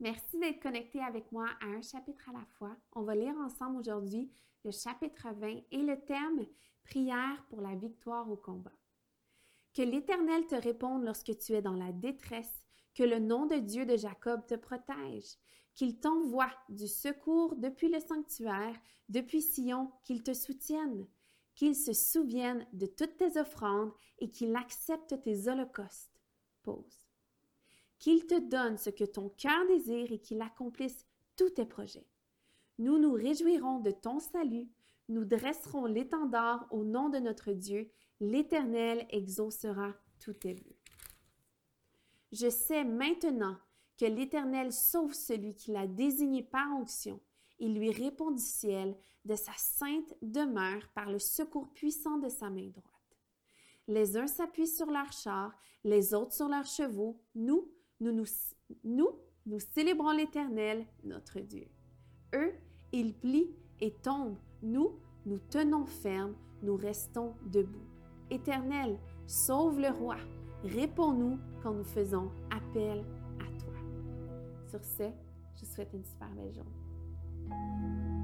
Merci d'être connecté avec moi à un chapitre à la fois. On va lire ensemble aujourd'hui le chapitre 20 et le thème Prière pour la victoire au combat. Que l'Éternel te réponde lorsque tu es dans la détresse, que le nom de Dieu de Jacob te protège, qu'il t'envoie du secours depuis le sanctuaire, depuis Sion, qu'il te soutienne, qu'il se souvienne de toutes tes offrandes et qu'il accepte tes holocaustes. Pause qu'il te donne ce que ton cœur désire et qu'il accomplisse tous tes projets. Nous nous réjouirons de ton salut, nous dresserons l'étendard au nom de notre Dieu, l'Éternel exaucera tous tes vœux. Je sais maintenant que l'Éternel sauve celui qui l'a désigné par onction. Il lui répond du ciel de sa sainte demeure par le secours puissant de sa main droite. Les uns s'appuient sur leurs chars, les autres sur leurs chevaux. Nous, nous, nous, nous, célébrons l'Éternel, notre Dieu. Eux, ils plient et tombent. Nous, nous tenons ferme, nous restons debout. Éternel, sauve le roi. Réponds-nous quand nous faisons appel à toi. Sur ce, je souhaite une super belle journée.